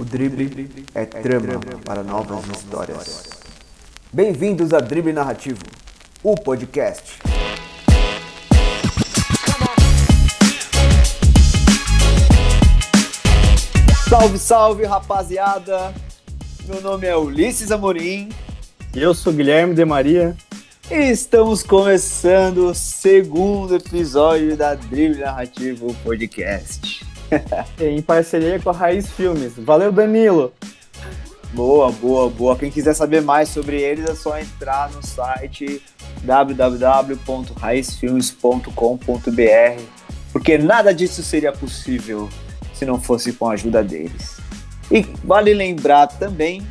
O drible é trama para novas histórias. Bem-vindos a Drible Narrativo, o podcast. Salve, salve, rapaziada! Meu nome é Ulisses Amorim. E eu sou Guilherme de Maria. E estamos começando o segundo episódio da Drible Narrativo Podcast. em parceria com a Raiz Filmes. Valeu, Danilo! Boa, boa, boa. Quem quiser saber mais sobre eles é só entrar no site www.raizfilmes.com.br, porque nada disso seria possível se não fosse com a ajuda deles. E vale lembrar também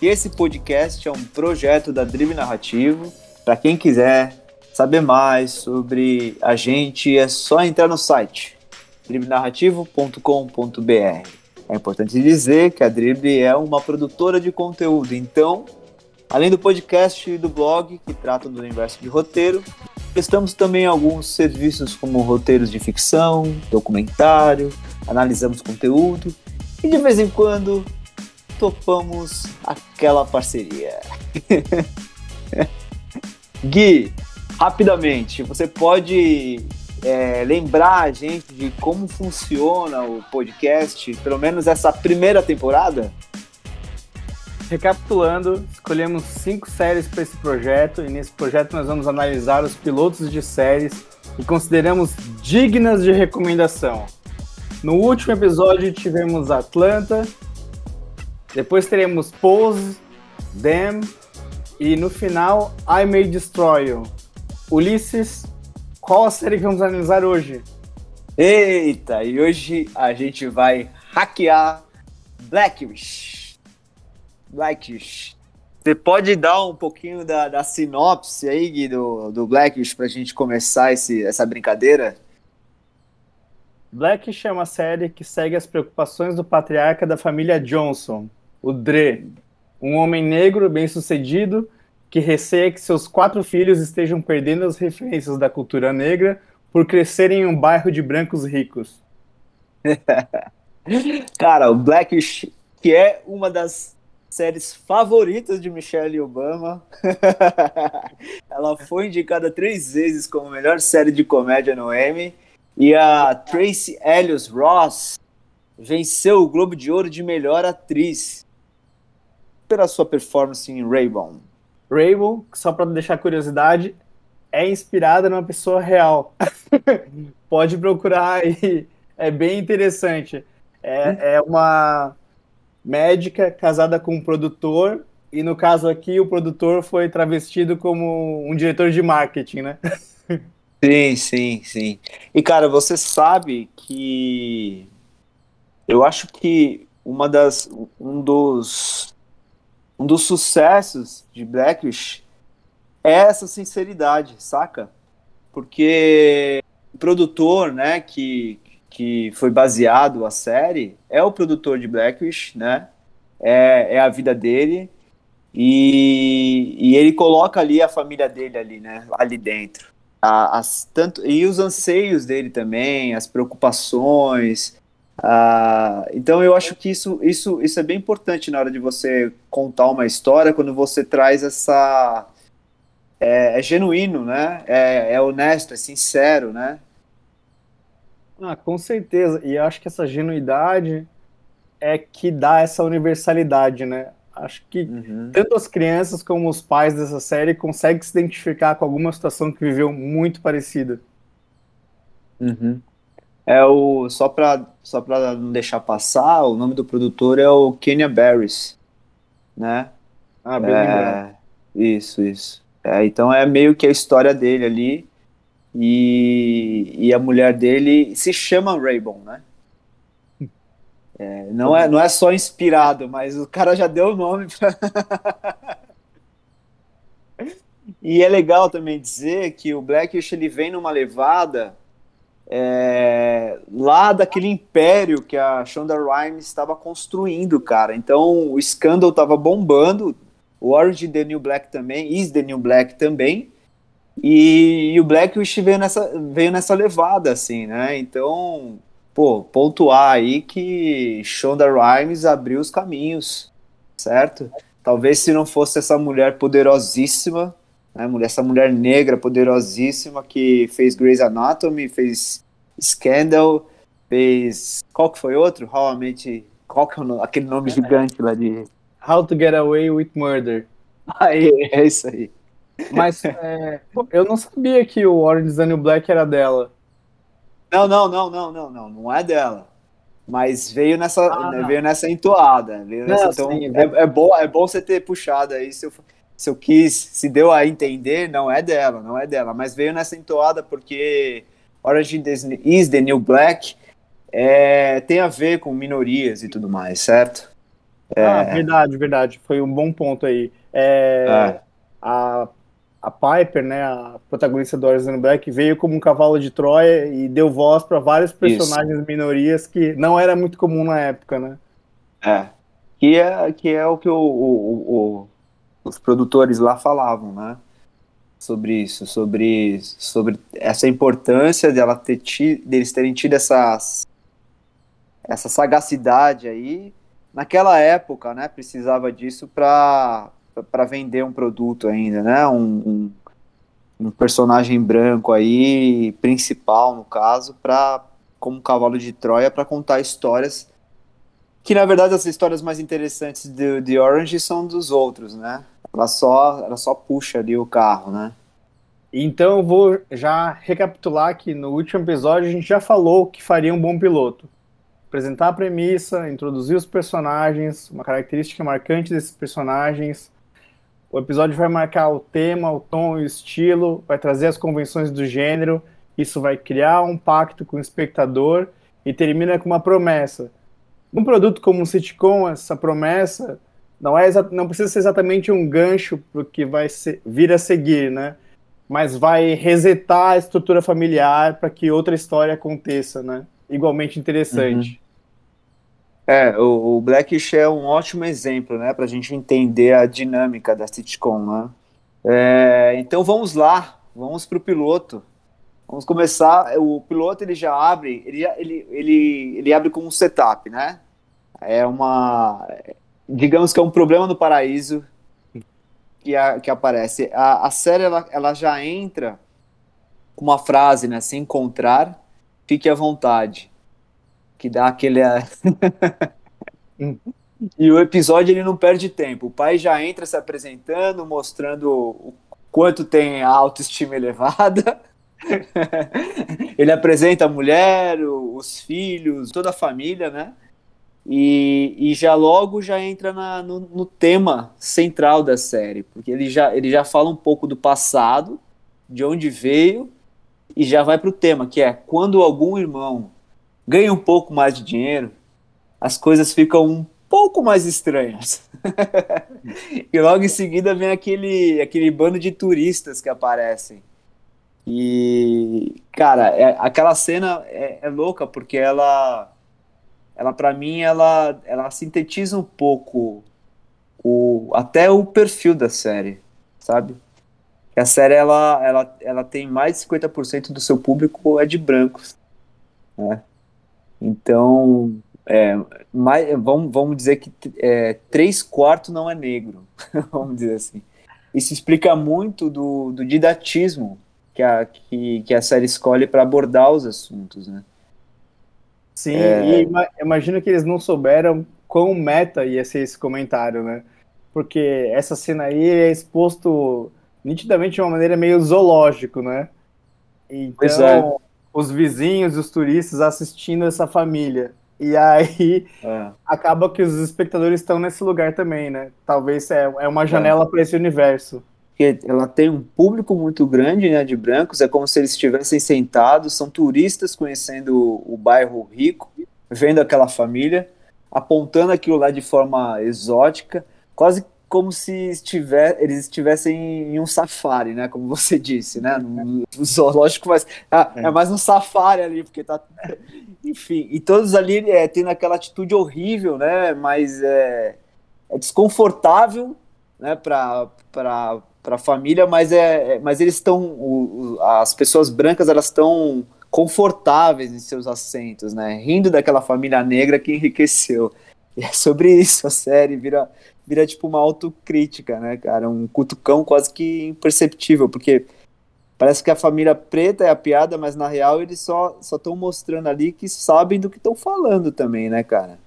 que esse podcast é um projeto da Drive Narrativo. Para quem quiser saber mais sobre a gente, é só entrar no site dribnarrativo.com.br. É importante dizer que a Drible é uma produtora de conteúdo, então, além do podcast e do blog, que tratam do universo de roteiro, prestamos também alguns serviços como roteiros de ficção, documentário, analisamos conteúdo e de vez em quando topamos aquela parceria. Gui, rapidamente, você pode é, lembrar a gente de como funciona o podcast, pelo menos essa primeira temporada? Recapitulando, escolhemos cinco séries para esse projeto e nesse projeto nós vamos analisar os pilotos de séries e consideramos dignas de recomendação. No último episódio tivemos Atlanta, depois teremos Pose, Them e no final I May Destroy You. Ulisses, qual a série que vamos analisar hoje? Eita, e hoje a gente vai hackear Blackish. Blackish. Você pode dar um pouquinho da, da sinopse aí, Gui, do, do Blackish pra gente começar esse, essa brincadeira? Blackish é uma série que segue as preocupações do patriarca da família Johnson, o Dre, um homem negro bem-sucedido que receia que seus quatro filhos estejam perdendo as referências da cultura negra por crescerem em um bairro de brancos ricos. Cara, o Blackish, que é uma das séries favoritas de Michelle Obama. Ela foi indicada três vezes como melhor série de comédia no Emmy. E a Tracy Ellis Ross venceu o Globo de Ouro de melhor atriz pela sua performance em Rainbow. Rainbow, só para deixar curiosidade, é inspirada numa pessoa real. Pode procurar aí, é bem interessante. É, é uma médica casada com um produtor, e no caso aqui o produtor foi travestido como um diretor de marketing, né? Sim, sim, sim. E cara, você sabe que eu acho que uma das um dos um dos sucessos de Blackish é essa sinceridade, saca? Porque o produtor, né, que, que foi baseado a série é o produtor de Blackish, né? É, é a vida dele e, e ele coloca ali a família dele ali, né? Ali dentro. As, tanto, e os anseios dele também, as preocupações, ah, então eu acho que isso, isso, isso é bem importante na hora de você contar uma história, quando você traz essa. É, é genuíno, né? É, é, honesto, é sincero, né? Ah, com certeza. E acho que essa genuidade é que dá essa universalidade, né? Acho que uhum. tanto as crianças como os pais dessa série conseguem se identificar com alguma situação que viveu muito parecida. Uhum. É o só para só para não deixar passar, o nome do produtor é o Kenya Barris, né? Ah, bem é, Isso, isso. É, então é meio que a história dele ali e, e a mulher dele se chama Raybon, né? É, não, é, não é só inspirado, mas o cara já deu o nome pra... E é legal também dizer que o Blackish ele vem numa levada é, lá daquele império que a Shonda Rhimes estava construindo, cara. Então o Scandal estava bombando, o Orange the New Black também, Is the New Black também, e, e o Blackish veio nessa, veio nessa levada, assim, né? Então pô, pontuar aí que Shonda Rhimes abriu os caminhos, certo? Talvez se não fosse essa mulher poderosíssima, né, essa mulher negra poderosíssima que fez Grey's Anatomy, fez Scandal, fez. Qual que foi outro? How I Met. Qual que é o, aquele nome gigante lá de. How to Get Away with Murder. Aí, é isso aí. Mas é, eu não sabia que o Orange is the New Black era dela. Não, não, não, não, não, não, não é dela. Mas veio nessa, ah, veio nessa entoada. Veio nessa, não, então sim, é, é, bom, é bom você ter puxado aí. Se eu, se eu quis, se deu a entender, não é dela, não é dela. Mas veio nessa entoada porque Orange is the New Black é, tem a ver com minorias e tudo mais, certo? É... Ah, verdade, verdade. Foi um bom ponto aí. É, é. A, a Piper, né, a protagonista do Orange Black, veio como um cavalo de Troia e deu voz para vários personagens Isso. minorias que não era muito comum na época, né? É. Que é, que é o que o, o, o, os produtores lá falavam, né? Sobre isso, sobre, sobre essa importância de ela ter tido, deles terem tido essas, essa sagacidade aí. Naquela época, né, precisava disso para para vender um produto ainda, né? Um, um, um, personagem branco aí, principal no caso, para como cavalo de Troia para contar histórias que na verdade as histórias mais interessantes de, de Orange são dos outros, né? Ela só ela só puxa ali o carro, né? Então vou já recapitular que no último episódio a gente já falou que faria um bom piloto. Apresentar a premissa, introduzir os personagens, uma característica marcante desses personagens, o episódio vai marcar o tema, o tom o estilo, vai trazer as convenções do gênero, isso vai criar um pacto com o espectador e termina com uma promessa. Um produto como um sitcom, essa promessa não, é, não precisa ser exatamente um gancho para o que vai ser, vir a seguir, né? Mas vai resetar a estrutura familiar para que outra história aconteça, né? Igualmente interessante. Uhum. É, o, o Blackish é um ótimo exemplo, né, para a gente entender a dinâmica da sitcom, né? É, então vamos lá, vamos para o piloto. Vamos começar. O piloto ele já abre, ele, ele, ele, ele abre com um setup, né? É uma, digamos que é um problema no paraíso que, a, que aparece. A, a série ela, ela já entra com uma frase, né? Se encontrar, fique à vontade que dá aquele. e o episódio ele não perde tempo. O pai já entra se apresentando, mostrando o quanto tem a autoestima elevada. ele apresenta a mulher, os filhos, toda a família, né? E, e já logo já entra na, no, no, tema central da série, porque ele já, ele já fala um pouco do passado, de onde veio, e já vai para o tema, que é quando algum irmão ganha um pouco mais de dinheiro, as coisas ficam um pouco mais estranhas. e logo em seguida vem aquele, aquele bando de turistas que aparecem. E, cara, é, aquela cena é, é, louca porque ela, ela para mim, ela, ela sintetiza um pouco o, até o perfil da série, sabe? A série, ela, ela, ela tem mais de 50% do seu público é de brancos, né? Então, é, mais, vamos, vamos dizer que é, três quartos não é negro, vamos dizer assim. Isso explica muito do, do didatismo que a, que, que a série escolhe para abordar os assuntos, né? Sim, é... e imagino que eles não souberam quão meta ia ser esse comentário, né? Porque essa cena aí é exposto nitidamente de uma maneira meio zoológico, né? Então, é os vizinhos e os turistas assistindo essa família. E aí é. acaba que os espectadores estão nesse lugar também, né? Talvez é, é uma janela é. para esse universo. Porque ela tem um público muito grande, né, de brancos, é como se eles estivessem sentados, são turistas conhecendo o, o bairro rico, vendo aquela família, apontando aquilo lá de forma exótica, quase como se estiver, eles estivessem em um safari, né? Como você disse, né? No, zoológico, mas ah, é. é. mais um safari ali, porque tá. Enfim, e todos ali é, tendo aquela atitude horrível, né? Mas é, é desconfortável, né? Para para a família, mas é, é, mas eles estão, as pessoas brancas elas estão confortáveis em seus assentos, né? Rindo daquela família negra que enriqueceu. E é sobre isso a série, vira, vira tipo uma autocrítica, né, cara? Um cutucão quase que imperceptível, porque parece que a família preta é a piada, mas na real eles só estão mostrando ali que sabem do que estão falando também, né, cara?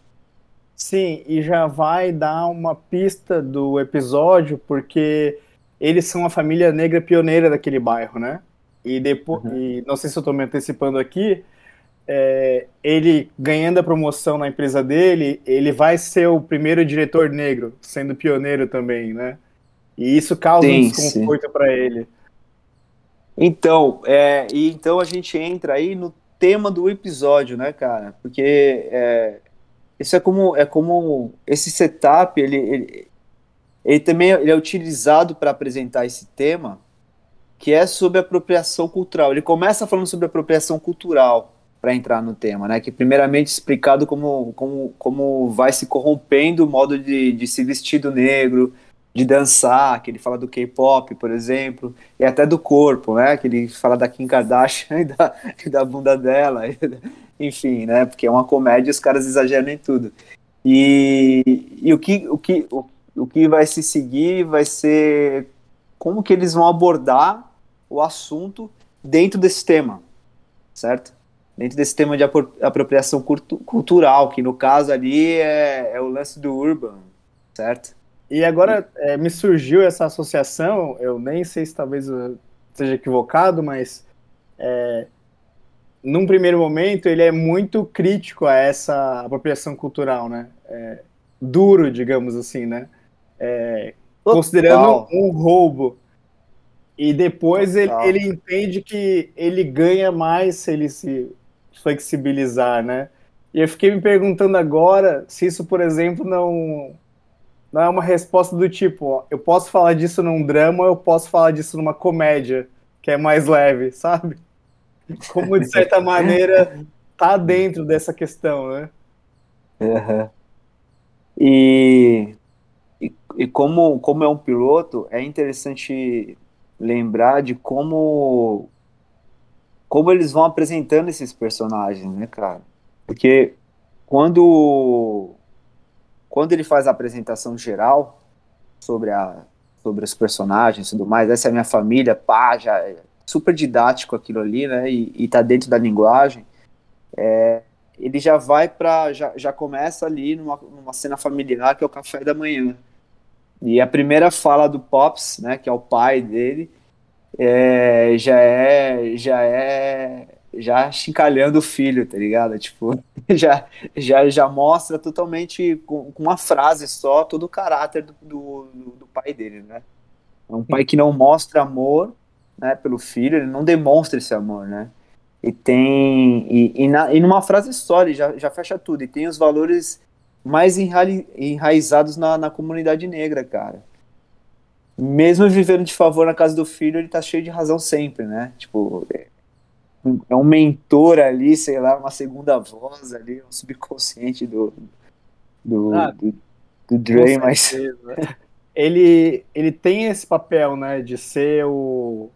Sim, e já vai dar uma pista do episódio, porque eles são a família negra pioneira daquele bairro, né? E depois, uhum. e não sei se eu estou me antecipando aqui, é, ele ganhando a promoção na empresa dele, ele vai ser o primeiro diretor negro, sendo pioneiro também, né? E isso causa sim, um desconforto para ele. Então, é, e então a gente entra aí no tema do episódio, né, cara? Porque é, isso é como é como esse setup ele, ele, ele também ele é utilizado para apresentar esse tema que é sobre apropriação cultural. Ele começa falando sobre apropriação cultural para entrar no tema, né? Que primeiramente explicado como, como, como vai se corrompendo o modo de, de se vestir do negro, de dançar, que ele fala do K-pop, por exemplo, e até do corpo, né? Que ele fala da Kim Kardashian e da, e da bunda dela enfim, né? Porque é uma comédia, os caras exageram em tudo. E, e o, que, o, que, o, o que vai se seguir vai ser como que eles vão abordar o assunto dentro desse tema, certo? Dentro desse tema de apropriação cultural, que no caso ali é, é o lance do urban, certo? E agora é, me surgiu essa associação, eu nem sei se talvez eu esteja equivocado, mas é, num primeiro momento, ele é muito crítico a essa apropriação cultural, né? É, duro, digamos assim, né? É, considerando um roubo. E depois ele, ele, entende que ele ganha mais se ele se flexibilizar, né? E eu fiquei me perguntando agora se isso, por exemplo, não, não é uma resposta do tipo, ó, eu posso falar disso num drama, eu posso falar disso numa comédia, que é mais leve, sabe? como de certa maneira tá dentro dessa questão, né? Uhum. E, e, e, como, como é um piloto, é interessante lembrar de como como eles vão apresentando esses personagens, né, cara? Porque quando quando ele faz a apresentação geral sobre a sobre os personagens e tudo mais, essa é a minha família, pá, já super didático aquilo ali, né? E, e tá dentro da linguagem. É, ele já vai para já, já começa ali numa, numa cena familiar que é o café da manhã. E a primeira fala do Pops, né, que é o pai dele, é, já é já é já chincalhando o filho, tá ligado? Tipo, já já, já mostra totalmente com, com uma frase só todo o caráter do, do, do pai dele, né? É um pai que não mostra amor, né, pelo filho, ele não demonstra esse amor, né? E tem. E, e, na, e numa frase só, ele já, já fecha tudo. E tem os valores mais enra, enraizados na, na comunidade negra, cara. Mesmo vivendo de favor na casa do filho, ele tá cheio de razão sempre, né? Tipo, é, é um mentor ali, sei lá, uma segunda voz ali, um subconsciente do, do, ah, do, do Dre, mas. Ele, ele tem esse papel, né, de ser o,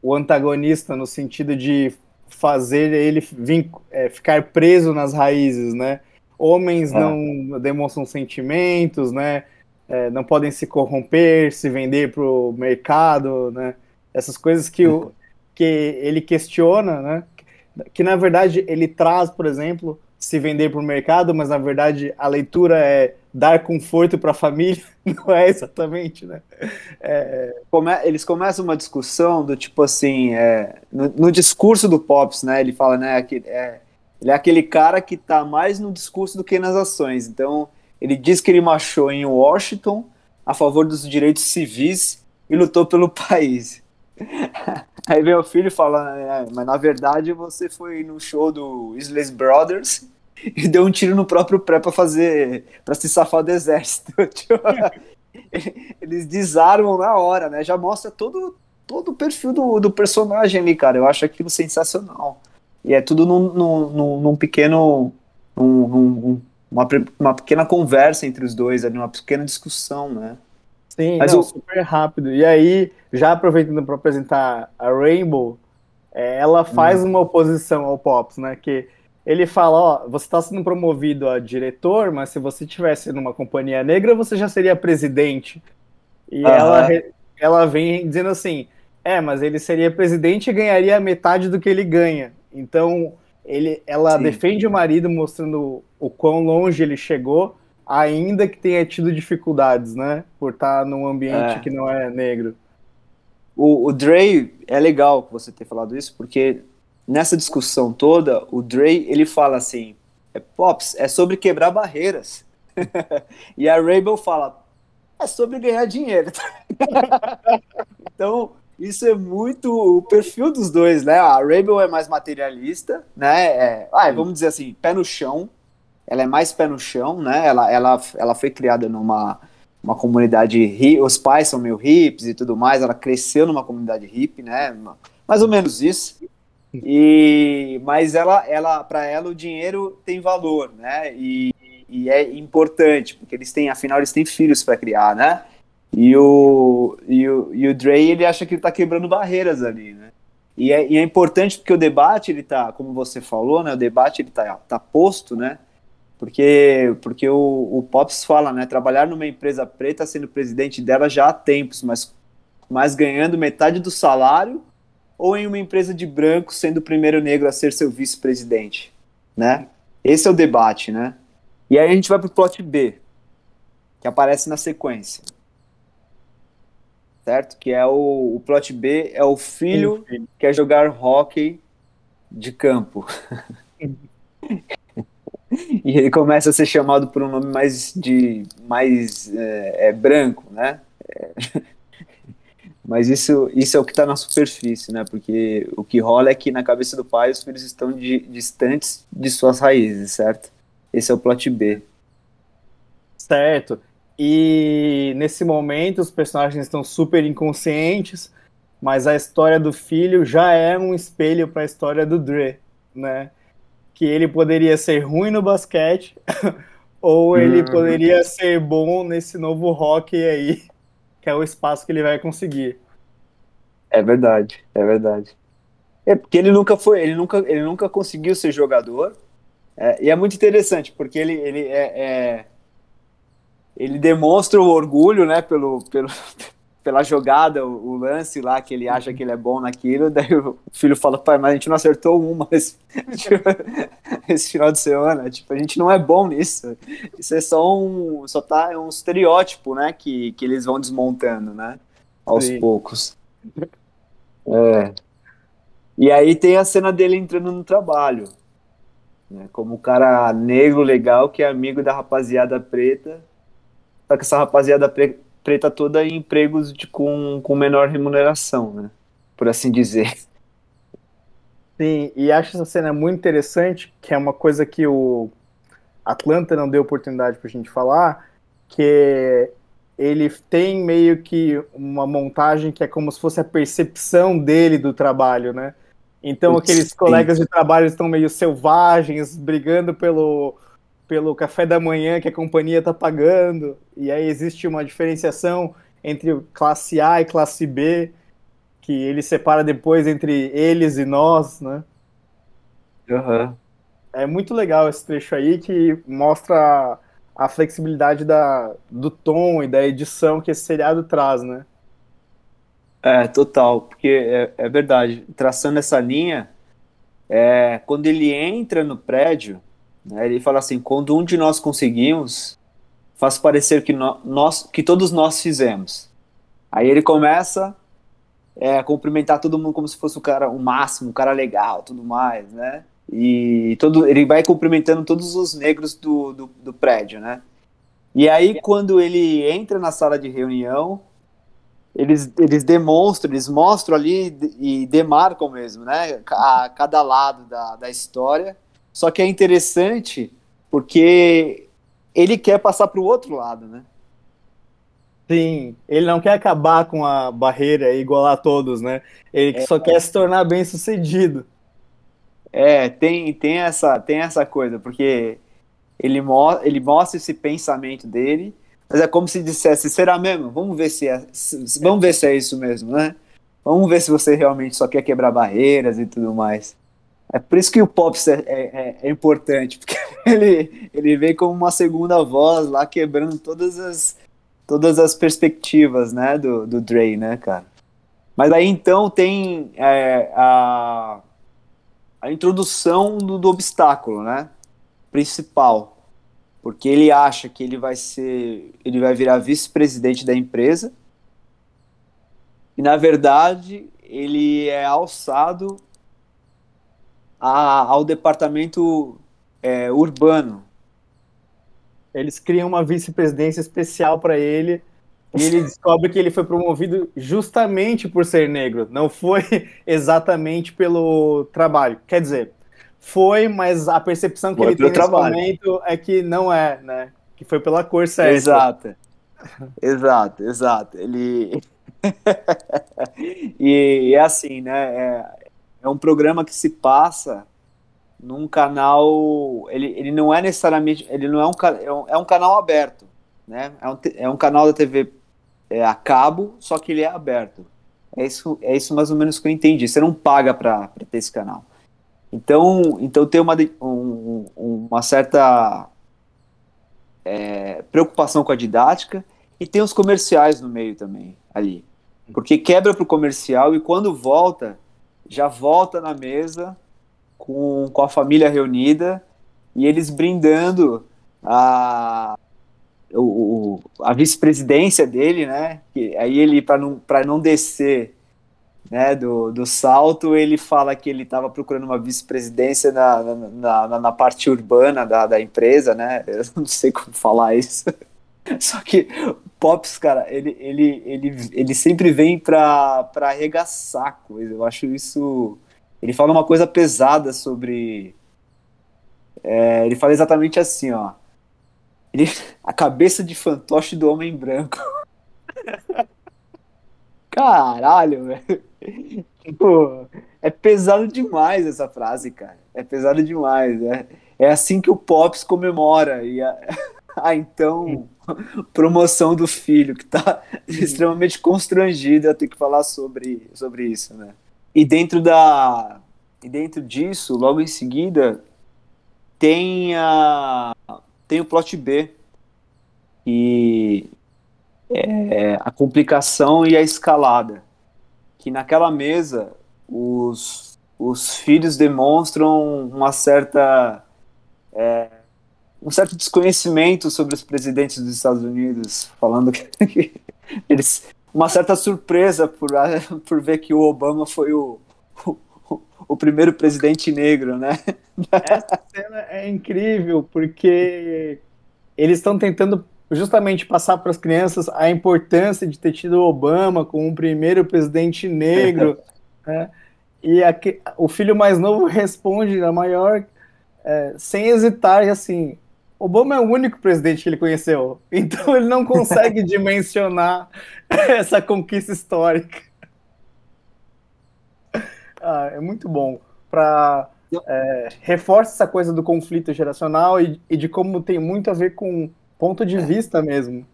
o antagonista no sentido de fazer ele vim, é, ficar preso nas raízes, né? Homens é. não demonstram sentimentos, né? É, não podem se corromper, se vender para o mercado, né? Essas coisas que, o, que ele questiona, né? Que na verdade ele traz, por exemplo, se vender para o mercado, mas na verdade a leitura é dar conforto para a família, não é exatamente, né? É... Come, eles começam uma discussão do tipo assim, é, no, no, discurso do Pops, né? Ele fala, né? Que, é, ele é aquele cara que está mais no discurso do que nas ações. Então, ele diz que ele marchou em Washington a favor dos direitos civis e lutou pelo país. Aí o filho fala, é, mas na verdade você foi no show do Isles Brothers e deu um tiro no próprio pré para fazer, para se safar do exército. Tipo, eles desarmam na hora, né? Já mostra todo, todo o perfil do, do personagem ali, cara. Eu acho aquilo sensacional. E é tudo num, num, num pequeno. Num, num, uma, uma pequena conversa entre os dois ali, uma pequena discussão, né? Sim, Mas não, eu... super rápido. E aí, já aproveitando para apresentar a Rainbow, é, ela faz hum. uma oposição ao Pops, né? Que ele fala, ó, você está sendo promovido a diretor, mas se você tivesse numa companhia negra, você já seria presidente. E uhum. ela, ela vem dizendo assim, é, mas ele seria presidente e ganharia metade do que ele ganha. Então, ele, ela Sim. defende o marido mostrando o quão longe ele chegou, ainda que tenha tido dificuldades, né? Por estar num ambiente é. que não é negro. O, o Dre, é legal você ter falado isso, porque nessa discussão toda, o Dre, ele fala assim, é, Pops, é sobre quebrar barreiras. e a Rabel fala, é sobre ganhar dinheiro. então, isso é muito o perfil dos dois, né? A Rabel é mais materialista, né? É, vamos dizer assim, pé no chão. Ela é mais pé no chão, né? Ela, ela, ela foi criada numa uma comunidade hippie, os pais são meio hippies e tudo mais. Ela cresceu numa comunidade hippie, né? Mais ou menos isso. E mas ela, ela, para ela o dinheiro tem valor, né? E, e é importante porque eles têm, afinal, eles têm filhos para criar, né? E o, e o, e o Dre, ele acha que ele tá quebrando barreiras ali, né? E é, e é importante porque o debate, ele tá, como você falou, né? O debate, ele tá, tá posto, né? Porque, porque o, o Pops fala, né? Trabalhar numa empresa preta sendo presidente dela já há tempos, mas, mas ganhando metade do salário ou em uma empresa de branco sendo o primeiro negro a ser seu vice-presidente, né? Esse é o debate, né? E aí a gente vai pro plot B, que aparece na sequência certo? Que é o, o plot B, é o filho que quer jogar hockey de campo. e ele começa a ser chamado por um nome mais de mais é, é branco, né? É. Mas isso, isso é o que está na superfície, né? Porque o que rola é que na cabeça do pai os filhos estão de, distantes de suas raízes, certo? Esse é o plot B. Certo. E nesse momento os personagens estão super inconscientes, mas a história do filho já é um espelho para a história do Dre, né? Que ele poderia ser ruim no basquete ou ele uhum. poderia ser bom nesse novo rock aí, que é o espaço que ele vai conseguir. É verdade, é verdade. É porque ele nunca foi, ele nunca, ele nunca conseguiu ser jogador. É, e é muito interessante, porque ele, ele é, é ele demonstra o orgulho, né, pelo, pelo, pela jogada, o, o, lance lá, que ele acha que ele é bom naquilo, daí o filho fala, pai, mas a gente não acertou uma esse, esse final de semana, tipo, a gente não é bom nisso, isso é só um, só tá, é um estereótipo, né, que, que eles vão desmontando, né, aos Sim. poucos. É. E aí tem a cena dele entrando no trabalho, né, como o cara negro legal que é amigo da rapaziada preta, só que essa rapaziada pre preta toda em empregos de, com, com menor remuneração, né? Por assim dizer. Sim, e acho essa cena muito interessante, que é uma coisa que o Atlanta não deu oportunidade pra gente falar, que ele tem meio que uma montagem que é como se fosse a percepção dele do trabalho, né? Então aqueles Sim. colegas de trabalho estão meio selvagens, brigando pelo pelo café da manhã que a companhia está pagando, e aí existe uma diferenciação entre classe A e classe B, que ele separa depois entre eles e nós, né? Uhum. É muito legal esse trecho aí que mostra a flexibilidade da, do tom e da edição que esse seriado traz, né? É, total, porque é, é verdade. Traçando essa linha, é, quando ele entra no prédio? Ele fala assim: quando um de nós conseguimos, faz parecer que, no, nós, que todos nós fizemos. Aí ele começa é, a cumprimentar todo mundo como se fosse o cara, o máximo, o cara legal, tudo mais, né? E todo, ele vai cumprimentando todos os negros do, do, do prédio, né? E aí, quando ele entra na sala de reunião, eles, eles demonstram, eles mostram ali e demarcam mesmo, né? A cada lado da, da história só que é interessante porque ele quer passar para o outro lado, né? Sim, ele não quer acabar com a barreira e igualar todos, né? Ele é, só quer se tornar bem sucedido. É, tem, tem, essa, tem essa coisa, porque ele, mo ele mostra esse pensamento dele, mas é como se dissesse, será mesmo? Vamos ver se é, vamos ver se é isso mesmo, né? Vamos ver se você realmente só quer quebrar barreiras e tudo mais. É por isso que o Pops é, é, é, importante, porque ele, ele vem como uma segunda voz lá, quebrando todas as, todas as perspectivas, né, do, do Dre, né, cara. Mas aí então tem é, a, a introdução do, do obstáculo, né, principal, porque ele acha que ele vai ser, ele vai virar vice-presidente da empresa, e na verdade ele é alçado a, ao departamento é, urbano. Eles criam uma vice-presidência especial para ele e ele descobre que ele foi promovido justamente por ser negro, não foi exatamente pelo trabalho. Quer dizer, foi, mas a percepção que foi ele tem nesse trabalho. momento é que não é, né? Que foi pela cor certa. Exato. exato, exato. Ele. e é assim, né? É, é um programa que se passa num canal. Ele, ele não é necessariamente. Ele não é um, é um, é um canal aberto. Né? É, um, é um canal da TV é, a cabo, só que ele é aberto. É isso, é isso mais ou menos que eu entendi. Você não paga para ter esse canal. Então, então tem uma, um, uma certa é, preocupação com a didática e tem os comerciais no meio também ali. Porque quebra para o comercial e quando volta, já volta na mesa com, com a família reunida e eles brindando a, o, a vice-presidência dele, né? Aí ele, para não, não descer né, do, do salto, ele fala que ele estava procurando uma vice-presidência na, na, na, na, parte urbana da, da empresa, né? Eu não sei como falar isso. Só que Pops, cara, ele, ele, ele, ele sempre vem pra, pra arregaçar coisa. Eu acho isso. Ele fala uma coisa pesada sobre. É, ele fala exatamente assim, ó. Ele, a cabeça de fantoche do homem branco. Caralho, velho. Tipo, é pesado demais essa frase, cara. É pesado demais. É, é assim que o Pops comemora. E a, a então promoção do filho, que está extremamente constrangido a ter que falar sobre, sobre isso, né? E dentro da e dentro disso, logo em seguida, tem a tem o plot B, que é a complicação e a escalada, que naquela mesa os, os filhos demonstram uma certa é, um certo desconhecimento sobre os presidentes dos Estados Unidos, falando que eles uma certa surpresa por, por ver que o Obama foi o, o, o primeiro presidente negro, né? Essa cena é incrível porque eles estão tentando justamente passar para as crianças a importância de ter tido o Obama como o primeiro presidente negro, né? E aqui, o filho mais novo responde na maior é, sem hesitar, assim, Obama é o único presidente que ele conheceu, então ele não consegue dimensionar essa conquista histórica. Ah, é muito bom para é, reforça essa coisa do conflito geracional e, e, de como tem muito a ver com ponto de vista mesmo.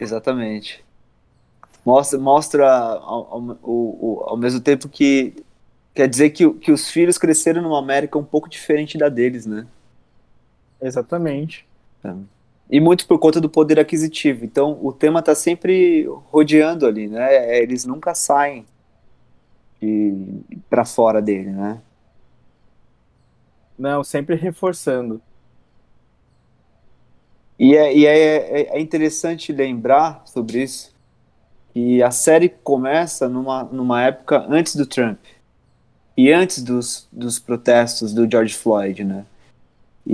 Exatamente. Mostra, mostra ao, ao, ao, ao mesmo tempo que quer dizer que, que os filhos cresceram numa América um pouco diferente da deles, né? Exatamente. É. E muito por conta do poder aquisitivo. Então, o tema está sempre rodeando ali, né? É, eles nunca saem para fora dele, né? Não, sempre reforçando. E, é, e é, é, é interessante lembrar sobre isso que a série começa numa, numa época antes do Trump e antes dos, dos protestos do George Floyd, né?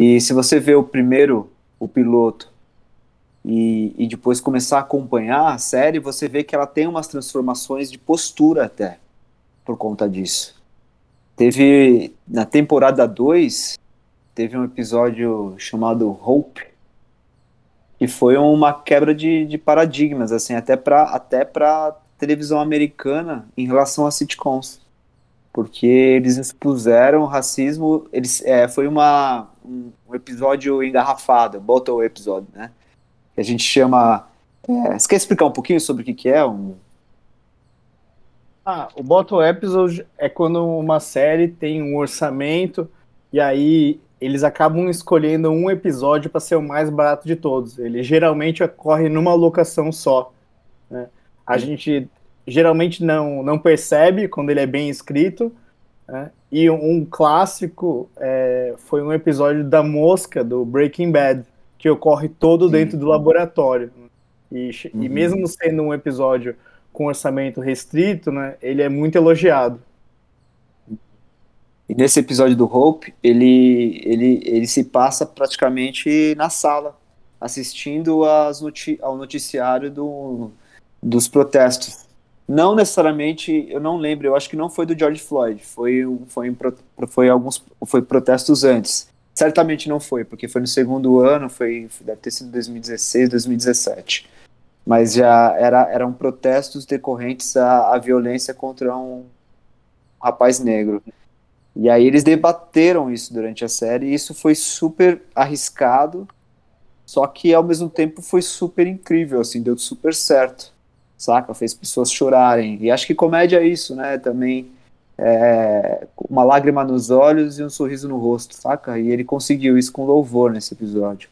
E se você vê o primeiro, o piloto, e, e depois começar a acompanhar a série, você vê que ela tem umas transformações de postura até, por conta disso. Teve, na temporada 2, teve um episódio chamado Hope, que foi uma quebra de, de paradigmas, assim, até para até televisão americana em relação a sitcoms porque eles expuseram racismo, eles, é, foi uma, um, episódio engarrafado, bottle episódio, né, que a gente chama, é, você quer explicar um pouquinho sobre o que, que é? Um... Ah, o bottle episode é quando uma série tem um orçamento e aí eles acabam escolhendo um episódio para ser o mais barato de todos. Ele geralmente ocorre numa locação só. Né? A gente geralmente não, não percebe quando ele é bem escrito. Né? E um clássico é, foi um episódio da Mosca, do Breaking Bad, que ocorre todo Sim. dentro do laboratório. E, uhum. e mesmo sendo um episódio com orçamento restrito, né, ele é muito elogiado. E nesse episódio do Hope, ele, ele, ele se passa praticamente na sala, assistindo as noti ao noticiário do, dos protestos. Não necessariamente, eu não lembro, eu acho que não foi do George Floyd, foi, foi, foi alguns foi protestos antes. Certamente não foi, porque foi no segundo ano, foi deve ter sido 2016, 2017. Mas já era, eram protestos decorrentes à, à violência contra um rapaz negro. E aí eles debateram isso durante a série, e isso foi super arriscado, só que ao mesmo tempo foi super incrível, assim, deu super certo, saca? Fez pessoas chorarem. E acho que comédia é isso, né? Também é, uma lágrima nos olhos e um sorriso no rosto, saca? E ele conseguiu isso com louvor nesse episódio.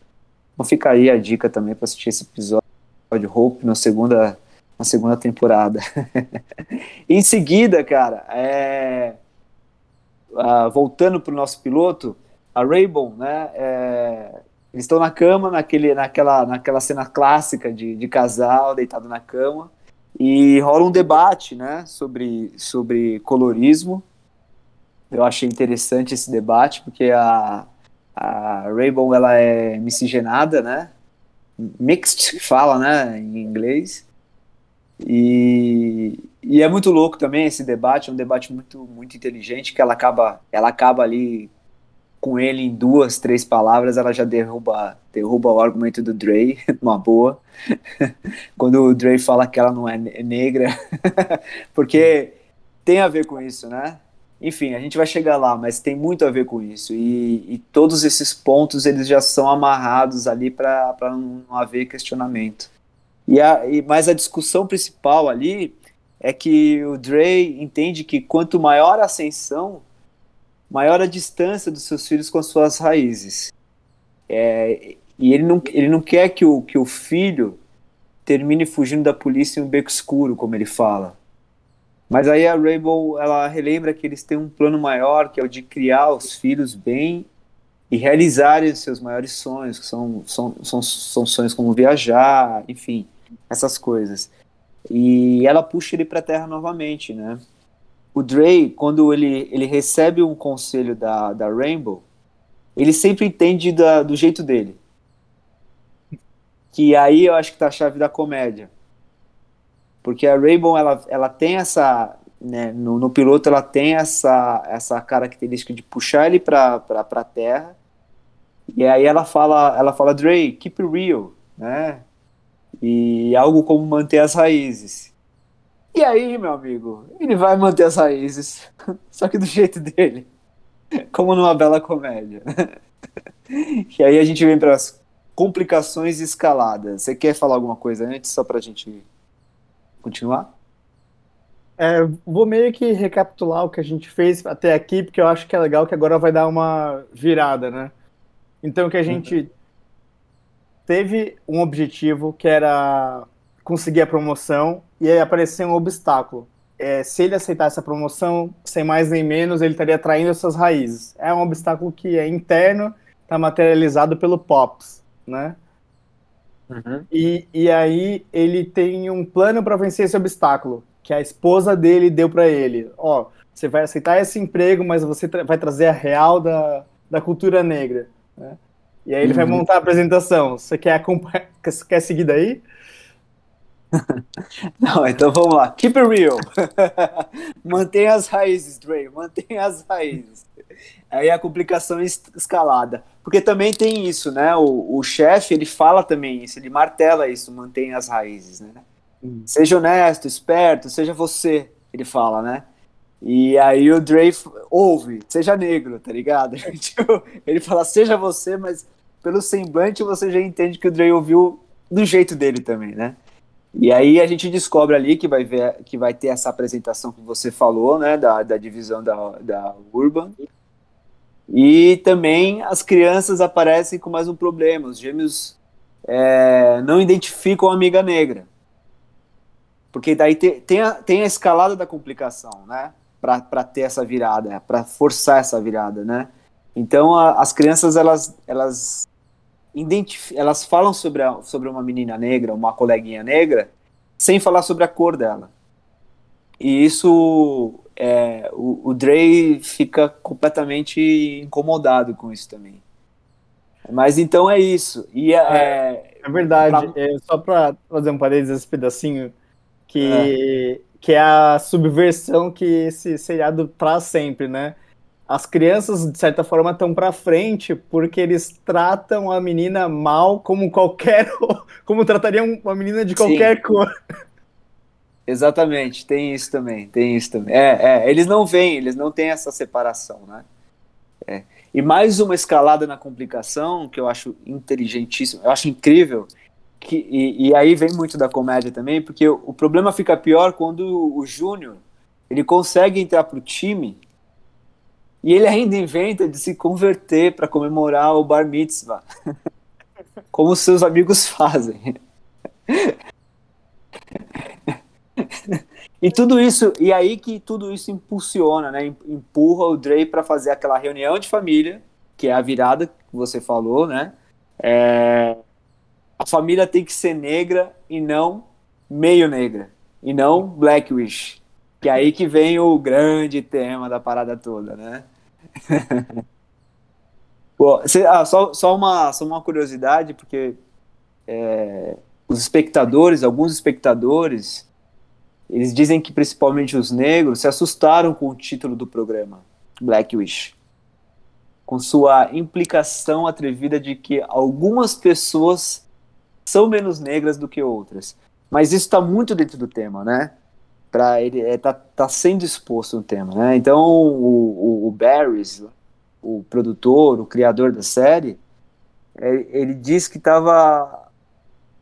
Então fica aí a dica também para assistir esse episódio Hope na segunda, na segunda temporada. em seguida, cara, é uh, voltando para o nosso piloto, a Raybon, né? É, eles estão na cama, naquele, naquela, naquela cena clássica de, de casal deitado na cama, e rola um debate, né? Sobre, sobre colorismo. Eu achei interessante esse debate, porque a, a Raybon, ela é miscigenada, né? Mixed, fala, né? Em inglês. E, e é muito louco também esse debate, é um debate muito, muito inteligente, que ela acaba, ela acaba ali com ele em duas, três palavras, ela já derruba, derruba o argumento do Dre, uma boa. Quando o Dre fala que ela não é negra, porque tem a ver com isso, né? Enfim, a gente vai chegar lá, mas tem muito a ver com isso. E, e todos esses pontos eles já são amarrados ali para não haver questionamento. E a, e, mas a discussão principal ali é que o Dre entende que quanto maior a ascensão, maior a distância dos seus filhos com as suas raízes. É, e ele não, ele não quer que o, que o filho termine fugindo da polícia em um beco escuro, como ele fala. Mas aí a Rainbow, ela relembra que eles têm um plano maior, que é o de criar os filhos bem e realizarem os seus maiores sonhos, que são, são, são, são sonhos como viajar, enfim essas coisas. E ela puxa ele para a Terra novamente, né? O Dre, quando ele, ele recebe um conselho da, da Rainbow, ele sempre entende da, do jeito dele. Que aí eu acho que tá a chave da comédia. Porque a Rainbow, ela, ela tem essa... Né, no, no piloto, ela tem essa, essa característica de puxar ele para a Terra. E aí ela fala, ela fala, Dre, keep real, né? e algo como manter as raízes. E aí, meu amigo, ele vai manter as raízes, só que do jeito dele, como numa bela comédia. E aí a gente vem para as complicações escaladas. Você quer falar alguma coisa antes, só para a gente continuar? É, vou meio que recapitular o que a gente fez até aqui, porque eu acho que é legal que agora vai dar uma virada, né? Então, que a gente uhum teve um objetivo que era conseguir a promoção e aí apareceu um obstáculo. É, se ele aceitar essa promoção, sem mais nem menos, ele estaria traindo essas raízes. É um obstáculo que é interno, está materializado pelo Pops, né? Uhum. E, e aí ele tem um plano para vencer esse obstáculo, que a esposa dele deu para ele. Ó, você vai aceitar esse emprego, mas você tra vai trazer a real da, da cultura negra. Né? E aí ele uhum. vai montar a apresentação. Você quer acompanhar, quer seguir daí? Não, então vamos lá. Keep it real. Mantenha as raízes, Dre. Mantenha as raízes. Aí a complicação escalada. Porque também tem isso, né? O, o chefe, ele fala também isso, ele martela isso, mantenha as raízes, né? Hum. Seja honesto, esperto, seja você, ele fala, né? E aí o Dre ouve, seja negro, tá ligado? Tipo, ele fala, seja você, mas pelo semblante você já entende que o Dre ouviu do jeito dele também, né? E aí a gente descobre ali que vai, ver, que vai ter essa apresentação que você falou, né, da, da divisão da, da Urban. E também as crianças aparecem com mais um problema. Os gêmeos é, não identificam a amiga negra. Porque daí tem, tem, a, tem a escalada da complicação, né? Para ter essa virada, para forçar essa virada, né? Então a, as crianças elas elas elas falam sobre, a, sobre uma menina negra, uma coleguinha negra, sem falar sobre a cor dela. E isso é, o, o Dre fica completamente incomodado com isso também. Mas então é isso. E é, é, é verdade. Pra... É, só para fazer um parênteses esse pedacinho, que é. que é a subversão que esse seriado traz sempre, né? As crianças, de certa forma, estão para frente porque eles tratam a menina mal como qualquer. como tratariam uma menina de qualquer Sim. cor. Exatamente, tem isso também, tem isso também. É, é, eles não veem, eles não têm essa separação, né? É. E mais uma escalada na complicação que eu acho inteligentíssimo, eu acho incrível, que, e, e aí vem muito da comédia também, porque o, o problema fica pior quando o, o Júnior ele consegue entrar pro time e ele ainda inventa de se converter para comemorar o bar mitzvah, como seus amigos fazem. e tudo isso, e aí que tudo isso impulsiona, né? Empurra o Dre para fazer aquela reunião de família, que é a virada que você falou, né? É... A família tem que ser negra e não meio negra, e não Black Wish. Que é aí que vem o grande tema da parada toda, né? Pô, cê, ah, só, só, uma, só uma curiosidade, porque é, os espectadores, alguns espectadores, eles dizem que principalmente os negros se assustaram com o título do programa, Black Wish, com sua implicação atrevida de que algumas pessoas são menos negras do que outras. Mas isso está muito dentro do tema, né? Para ele é, tá, tá sendo exposto no tema, né? Então o, o, o Barrys, o produtor, o criador da série, é, ele diz que estava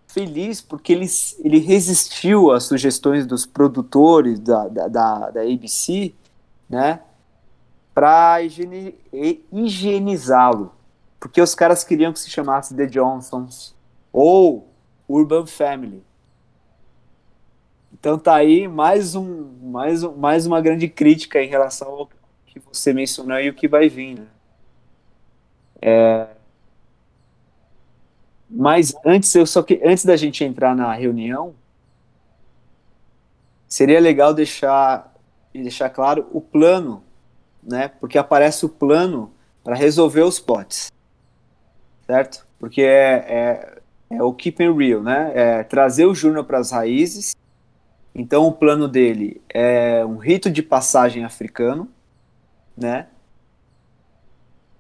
feliz porque ele, ele resistiu às sugestões dos produtores da, da, da, da ABC, né, para higiene, higienizá-lo. Porque os caras queriam que se chamasse The Johnsons ou Urban Family. Então tá aí mais, um, mais, um, mais uma grande crítica em relação ao que você mencionou e o que vai vir. Né? É, mas antes, eu só que antes da gente entrar na reunião, seria legal deixar deixar claro o plano, né? Porque aparece o plano para resolver os potes, certo? Porque é, é, é o keep it real, né? É trazer o Júnior para as raízes. Então o plano dele é um rito de passagem africano, né?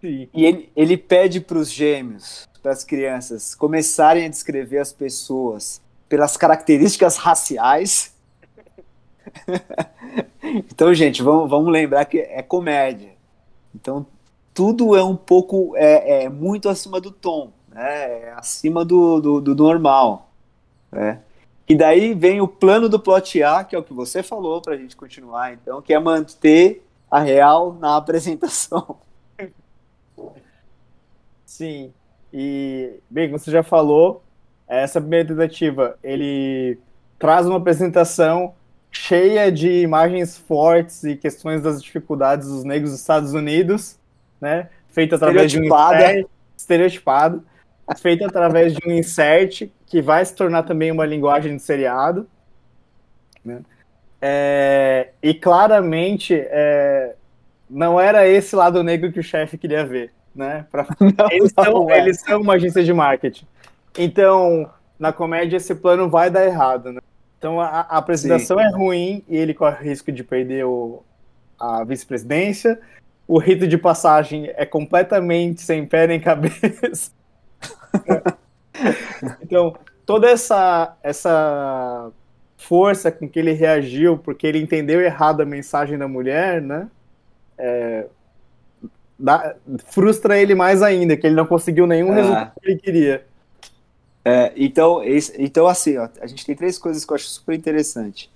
Sim. E ele, ele pede para os gêmeos para as crianças começarem a descrever as pessoas pelas características raciais. então, gente, vamos, vamos lembrar que é comédia. Então, tudo é um pouco, é, é muito acima do tom, né? É acima do, do, do normal. Né? E daí vem o plano do plot A, que é o que você falou para a gente continuar, então, que é manter a real na apresentação. Sim. E, bem, como você já falou, essa primeira tentativa, ele traz uma apresentação cheia de imagens fortes e questões das dificuldades dos negros dos Estados Unidos, né? Feita através de um estereotipado, feita através de um insert que vai se tornar também uma linguagem de seriado, né? É, e claramente é, não era esse lado negro que o chefe queria ver né? Pra... Não, eles, não, são, é. eles são uma agência de marketing. Então, na comédia, esse plano vai dar errado, né? Então, a, a apresentação Sim. é ruim e ele corre o risco de perder o, a vice-presidência. O rito de passagem é completamente sem pé nem cabeça. então, toda essa, essa força com que ele reagiu, porque ele entendeu errado a mensagem da mulher, né? É, dá, frustra ele mais ainda, que ele não conseguiu nenhum é. resultado que ele queria. É, então, esse, então, assim, ó, a gente tem três coisas que eu acho super interessante.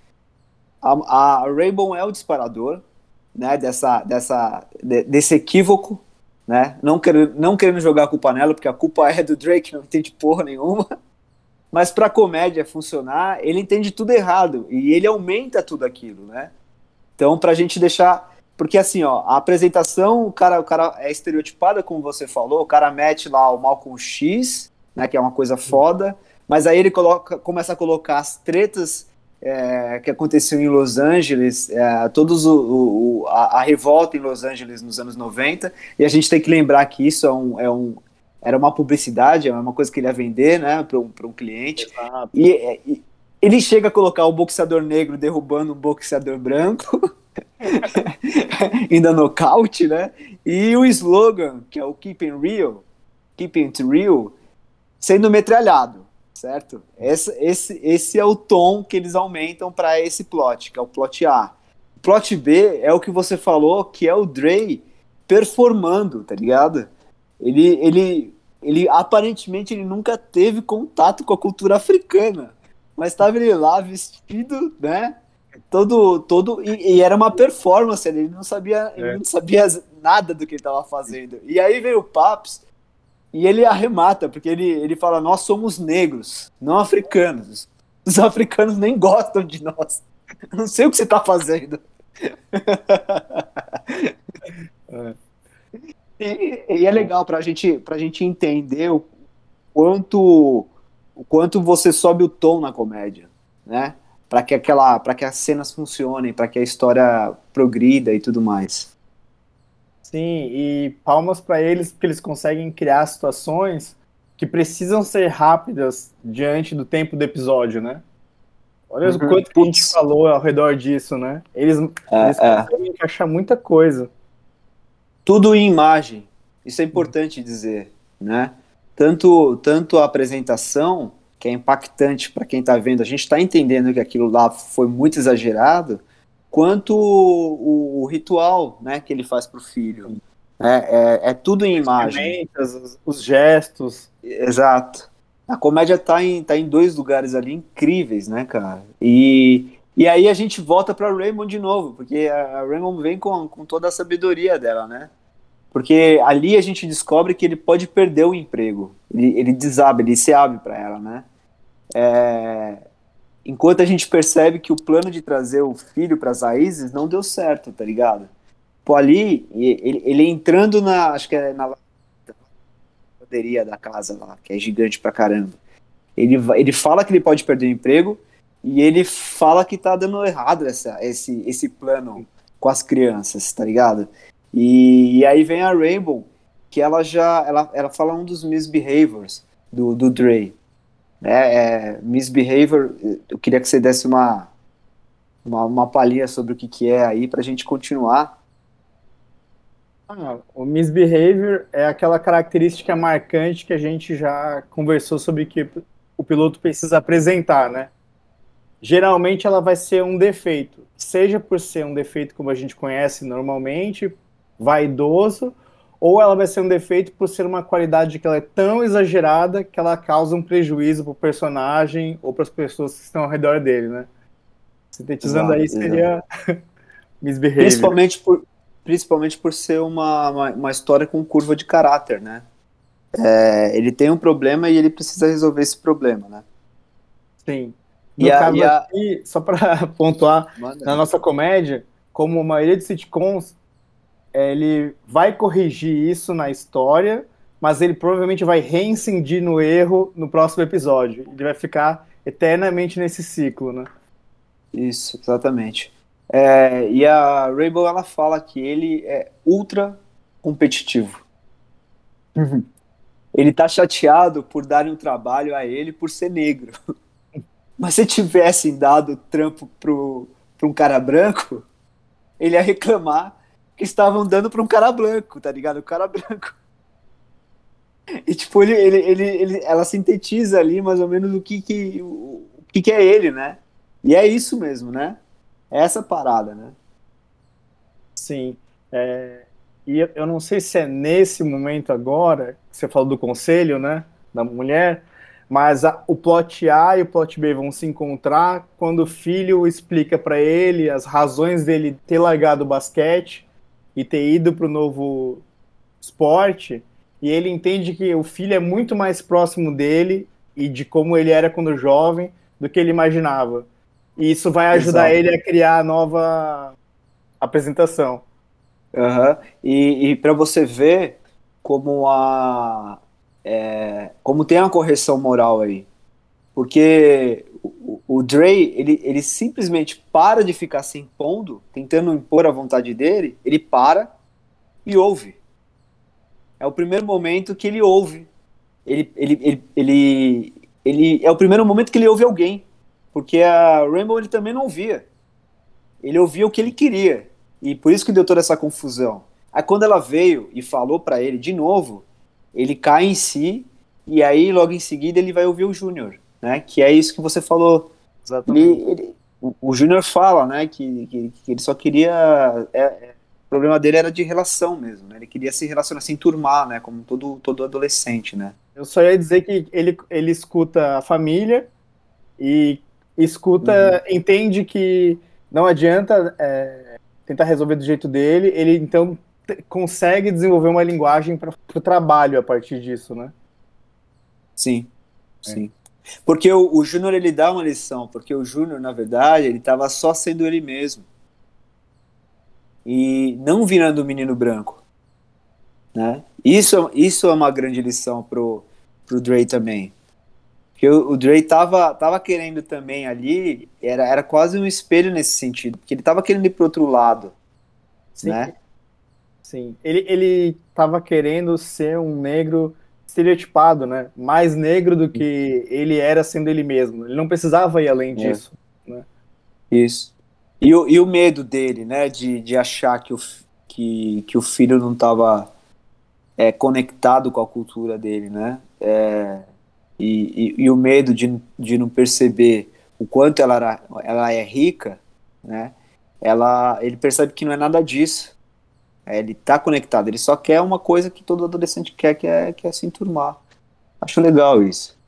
A, a Rainbow é o disparador, né, dessa, dessa, de, desse equívoco, né, não, quer, não querendo jogar a culpa nela, porque a culpa é do Drake, não entende porra nenhuma, mas pra comédia funcionar, ele entende tudo errado, e ele aumenta tudo aquilo, né, então pra gente deixar, porque assim, ó, a apresentação, o cara, o cara é estereotipada, como você falou, o cara mete lá o Malcolm X, né, que é uma coisa foda, mas aí ele coloca, começa a colocar as tretas é, que aconteceu em Los Angeles, é, todos o, o a, a, revolta em Los Angeles nos anos 90, e a gente tem que lembrar que isso é um, é um era uma publicidade, é uma coisa que ele ia vender né, para um, um cliente. E, é, e, ele chega a colocar o boxeador negro derrubando um boxeador branco, ainda nocaute, né? E o slogan, que é o Keep It Real, Keep It Real, sendo metralhado certo? Esse, esse, esse é o tom que eles aumentam para esse plot, que é o plot A. O plot B é o que você falou, que é o Dre performando, tá ligado? Ele, ele, ele aparentemente ele nunca teve contato com a cultura africana, mas estava ele lá vestido, né? Todo, todo e, e era uma performance, ele não sabia, é. ele não sabia nada do que ele estava fazendo. E aí veio o Paps e ele arremata, porque ele, ele fala: Nós somos negros, não africanos. Os africanos nem gostam de nós. não sei o que você está fazendo. é. E, e, é legal para gente, a gente entender o quanto, o quanto você sobe o tom na comédia, né? Para que, aquela, que as cenas funcionem, para que a história progrida e tudo mais. Sim, e palmas para eles porque eles conseguem criar situações que precisam ser rápidas diante do tempo do episódio, né? Olha uhum. o quanto que a gente falou ao redor disso, né? Eles, é, eles é. conseguem é. encaixar muita coisa. Tudo em imagem. Isso é importante dizer, né? Tanto, tanto a apresentação, que é impactante para quem está vendo, a gente está entendendo que aquilo lá foi muito exagerado, quanto o, o, ritual né, que ele faz para o filho. É, é, é, tudo em imagem. Os, os, gestos. Exato. A comédia está em, tá em dois lugares ali incríveis, né, cara? E, e aí a gente volta para Raymond de novo, porque a Raymond vem com, com toda a sabedoria dela, né? Porque ali a gente descobre que ele pode perder o emprego. Ele, ele desabre, ele se abre para ela, né? É, enquanto a gente percebe que o plano de trazer o filho para as raízes não deu certo, tá ligado? Pô, ali, ele, ele entrando na, acho que é na lavanderia da casa lá, que é gigante pra caramba. Ele, ele fala que ele pode perder o emprego e ele fala que tá dando errado essa, esse, esse plano com as crianças, tá ligado? E, e aí vem a Rainbow, que ela já, ela, ela fala um dos misbehaviors do, do Dre, né, é, misbehavior, eu queria que você desse uma, uma, uma palhinha sobre o que, que é aí para a gente continuar. Ah, o misbehavior é aquela característica marcante que a gente já conversou sobre que o piloto precisa apresentar, né? Geralmente ela vai ser um defeito, seja por ser um defeito como a gente conhece normalmente, vaidoso, ou ela vai ser um defeito por ser uma qualidade que ela é tão exagerada que ela causa um prejuízo para o personagem ou para as pessoas que estão ao redor dele, né? Sintetizando exato, aí seria misbehavior. Principalmente por, principalmente por ser uma, uma, uma história com curva de caráter, né? É, ele tem um problema e ele precisa resolver esse problema, né? Sim. No e caso a, aqui, só para pontuar, na nossa comédia, como a maioria de sitcoms, ele vai corrigir isso na história, mas ele provavelmente vai reincidir no erro no próximo episódio. Ele vai ficar eternamente nesse ciclo, né? Isso, exatamente. É, e a Rainbow ela fala que ele é ultra competitivo. Uhum. Ele tá chateado por darem um trabalho a ele por ser negro. Mas se tivessem dado trampo pro, pro um cara branco, ele ia reclamar que estavam dando pra um cara branco, tá ligado? O cara branco. E tipo, ele, ele, ele, ele, ela sintetiza ali mais ou menos o que que, o, o que que é ele, né? E é isso mesmo, né? É essa parada, né? Sim. É, e eu não sei se é nesse momento agora, que você falou do conselho, né? Da mulher, Mas a, o plot A e o plot B vão se encontrar quando o filho explica para ele as razões dele ter largado o basquete e ter ido para o novo esporte. E ele entende que o filho é muito mais próximo dele e de como ele era quando jovem do que ele imaginava. E isso vai ajudar Exato. ele a criar a nova apresentação. Uhum. E, e para você ver como a é, como tem uma correção moral aí, porque o, Dre ele, ele simplesmente para de ficar se impondo, tentando impor a vontade dele, ele para e ouve. É o primeiro momento que ele ouve. Ele, ele, ele, ele, ele é o primeiro momento que ele ouve alguém, porque a Rainbow ele também não ouvia. Ele ouvia o que ele queria. E por isso que deu toda essa confusão. Aí quando ela veio e falou para ele de novo, ele cai em si e aí logo em seguida ele vai ouvir o Júnior, né? Que é isso que você falou. Exatamente. Ele, ele, o, o Júnior fala, né? Que, que, que, ele só queria é, é, o problema dele era de relação mesmo, né? Ele queria se relacionar, se enturmar, né? Como todo, todo adolescente, né? Eu só ia dizer que ele, ele escuta a família e escuta, uhum. entende que não adianta é, tentar resolver do jeito dele, ele então consegue desenvolver uma linguagem para o trabalho a partir disso, né? Sim, é. sim. Porque o, o Júnior ele dá uma lição, porque o Júnior, na verdade, ele estava só sendo ele mesmo. E não virando o menino branco. Né? Isso, isso é uma grande lição pro, pro Dre também. Porque o, o Dre tava, tava querendo também ali, era, era quase um espelho nesse sentido, porque ele tava querendo ir pro outro lado. Sim. Né? Sim, ele, ele tava querendo ser um negro estereotipado, né? Mais negro do que ele era sendo ele mesmo. Ele não precisava ir além é. disso. Né? Isso. E o, e o medo dele, né? De, de achar que o, que, que o filho não estava é, conectado com a cultura dele, né? É, e, e, e, o medo de, de não perceber o quanto ela, era, ela é rica, né? Ela, ele percebe que não é nada disso. É, ele tá conectado, ele só quer uma coisa que todo adolescente quer, que é, que é se enturmar. Acho legal isso.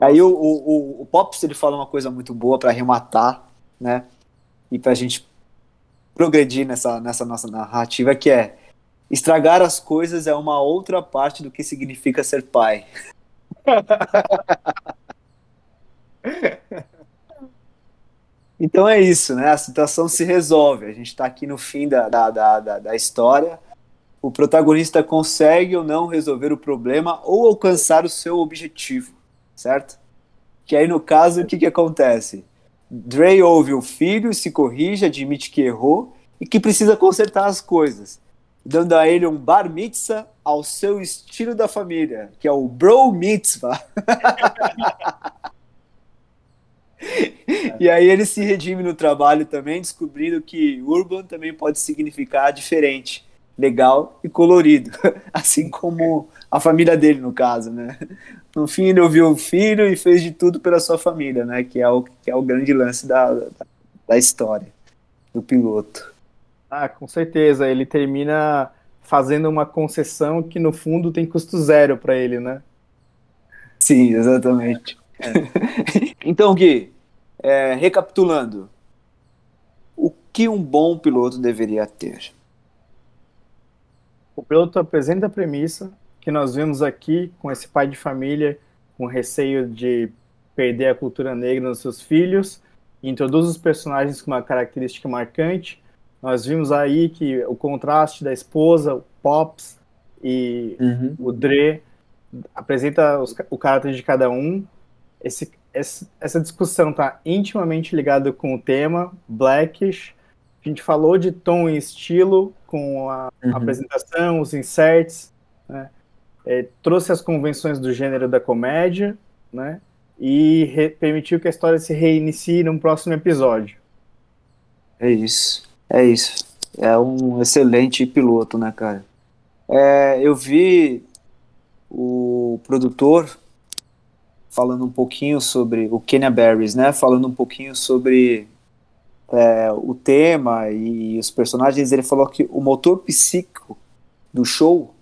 Aí o, o, o, Pops ele fala uma coisa muito boa para arrematar, né? E pra gente progredir nessa, nessa nossa narrativa, que é estragar as coisas é uma outra parte do que significa ser pai. Então é isso, né? A situação se resolve. A gente está aqui no fim da, da, da, da, história. O protagonista consegue ou não resolver o problema ou alcançar o seu objetivo, certo? Que aí, no caso, o que, que acontece? Dre ouve o filho, se corrige, admite que errou e que precisa consertar as coisas, dando a ele um bar mitzvah ao seu estilo da família, que é o bro mitzvah. e aí ele se redime no trabalho também, descobrindo que urban também pode significar diferente, legal e colorido, assim como a família dele no caso, né? No fim ele ouviu o filho e fez de tudo pela sua família, né? Que é o, que é o grande lance da, da, da história do piloto. Ah, com certeza. Ele termina fazendo uma concessão que no fundo tem custo zero para ele, né? Sim, exatamente. É. então, Gui, é, recapitulando, o que um bom piloto deveria ter? O piloto apresenta a premissa que nós vimos aqui com esse pai de família com receio de perder a cultura negra nos seus filhos, introduz os personagens com uma característica marcante. Nós vimos aí que o contraste da esposa, o Pops e uhum. o Dre apresenta os, o caráter de cada um, esse, essa discussão está intimamente ligada com o tema Blackish. A gente falou de tom e estilo com a uhum. apresentação, os inserts, né? é, trouxe as convenções do gênero da comédia, né? E permitiu que a história se reinicie num próximo episódio. É isso, é isso. É um excelente piloto, né, cara? É, eu vi o produtor falando um pouquinho sobre o Kenya Barris, né? Falando um pouquinho sobre é, o tema e os personagens. Ele falou que o motor psíquico do show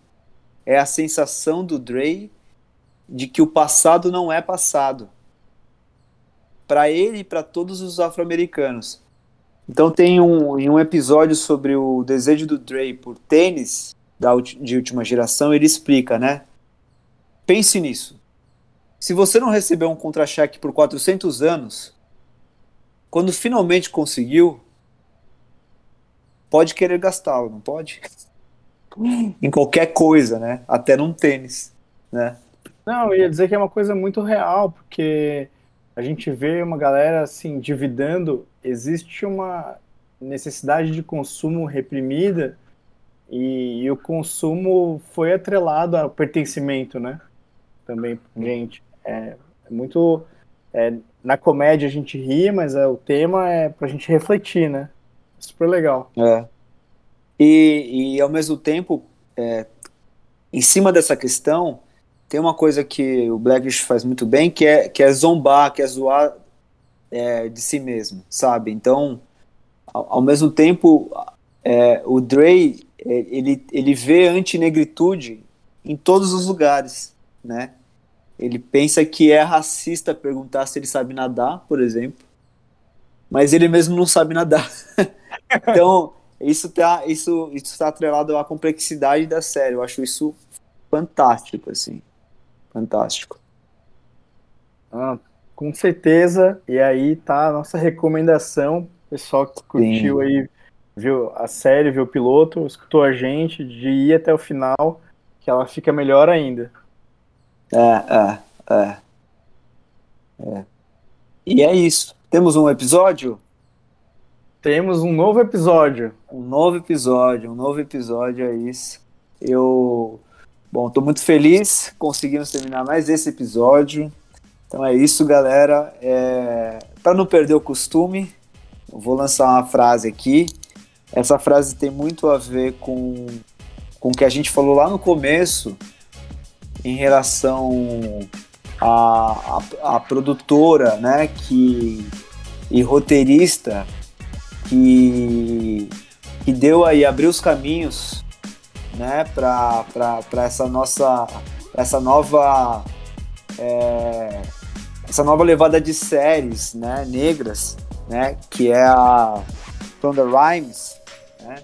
é a sensação do Dre de que o passado não é passado. Para ele e para todos os afro-americanos. Então tem um, em um episódio sobre o desejo do Dre por tênis da, de última geração, ele explica, né? Pense nisso. Se você não recebeu um contra-cheque por 400 anos, quando finalmente conseguiu, pode querer gastá-lo, não pode? em qualquer coisa, né? Até num tênis, né? Não, eu ia dizer que é uma coisa muito real, porque a gente vê uma galera assim endividando, existe uma necessidade de consumo reprimida e, e, o consumo foi atrelado ao pertencimento, né? Também, gente, é, é muito é, na comédia a gente ri, mas é, o tema é pra gente refletir, né? Super legal. É. E, e ao mesmo tempo, é, em cima dessa questão, tem uma coisa que o Blackish faz muito bem, que é, que é zombar, que é zoar é, de si mesmo, sabe? Então, ao, ao mesmo tempo, é, o Dre, é, ele, ele vê antinegritude em todos os lugares, né? Ele pensa que é racista perguntar se ele sabe nadar, por exemplo, mas ele mesmo não sabe nadar. então, isso está isso, isso tá atrelado à complexidade da série. Eu acho isso fantástico, assim. Fantástico. Ah, com certeza. E aí tá a nossa recomendação. Pessoal que curtiu Sim. aí, viu a série, viu o piloto, escutou a gente, de ir até o final, que ela fica melhor ainda. É, é, é. é. E é isso. Temos um episódio? Temos um novo episódio. Um novo episódio, um novo episódio, é isso. Eu. Bom, estou muito feliz, conseguimos terminar mais esse episódio. Então é isso, galera. É... Para não perder o costume, vou lançar uma frase aqui. Essa frase tem muito a ver com, com o que a gente falou lá no começo, em relação à, à, à produtora né, que, e roteirista que, que deu aí, abriu os caminhos né, para essa nossa essa nova é, essa nova levada de séries né, negras, né, que é a the Rhymes. Né?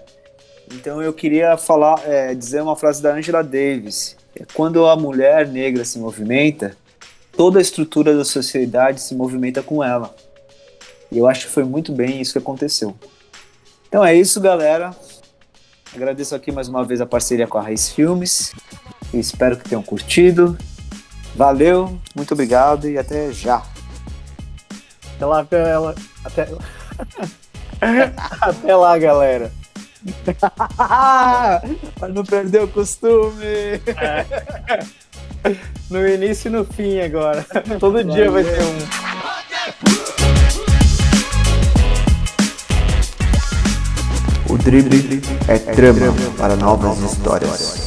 Então eu queria falar, é, dizer uma frase da Angela Davis. Quando a mulher negra se movimenta, toda a estrutura da sociedade se movimenta com ela. E eu acho que foi muito bem isso que aconteceu. Então é isso, galera. Agradeço aqui mais uma vez a parceria com a Raiz Filmes. E espero que tenham curtido. Valeu, muito obrigado e até já. Até lá, ela. Até... até lá, galera. Para não perder o costume. É. No início e no fim agora. Todo Valeu. dia vai ter um. O drible é trama para novas histórias.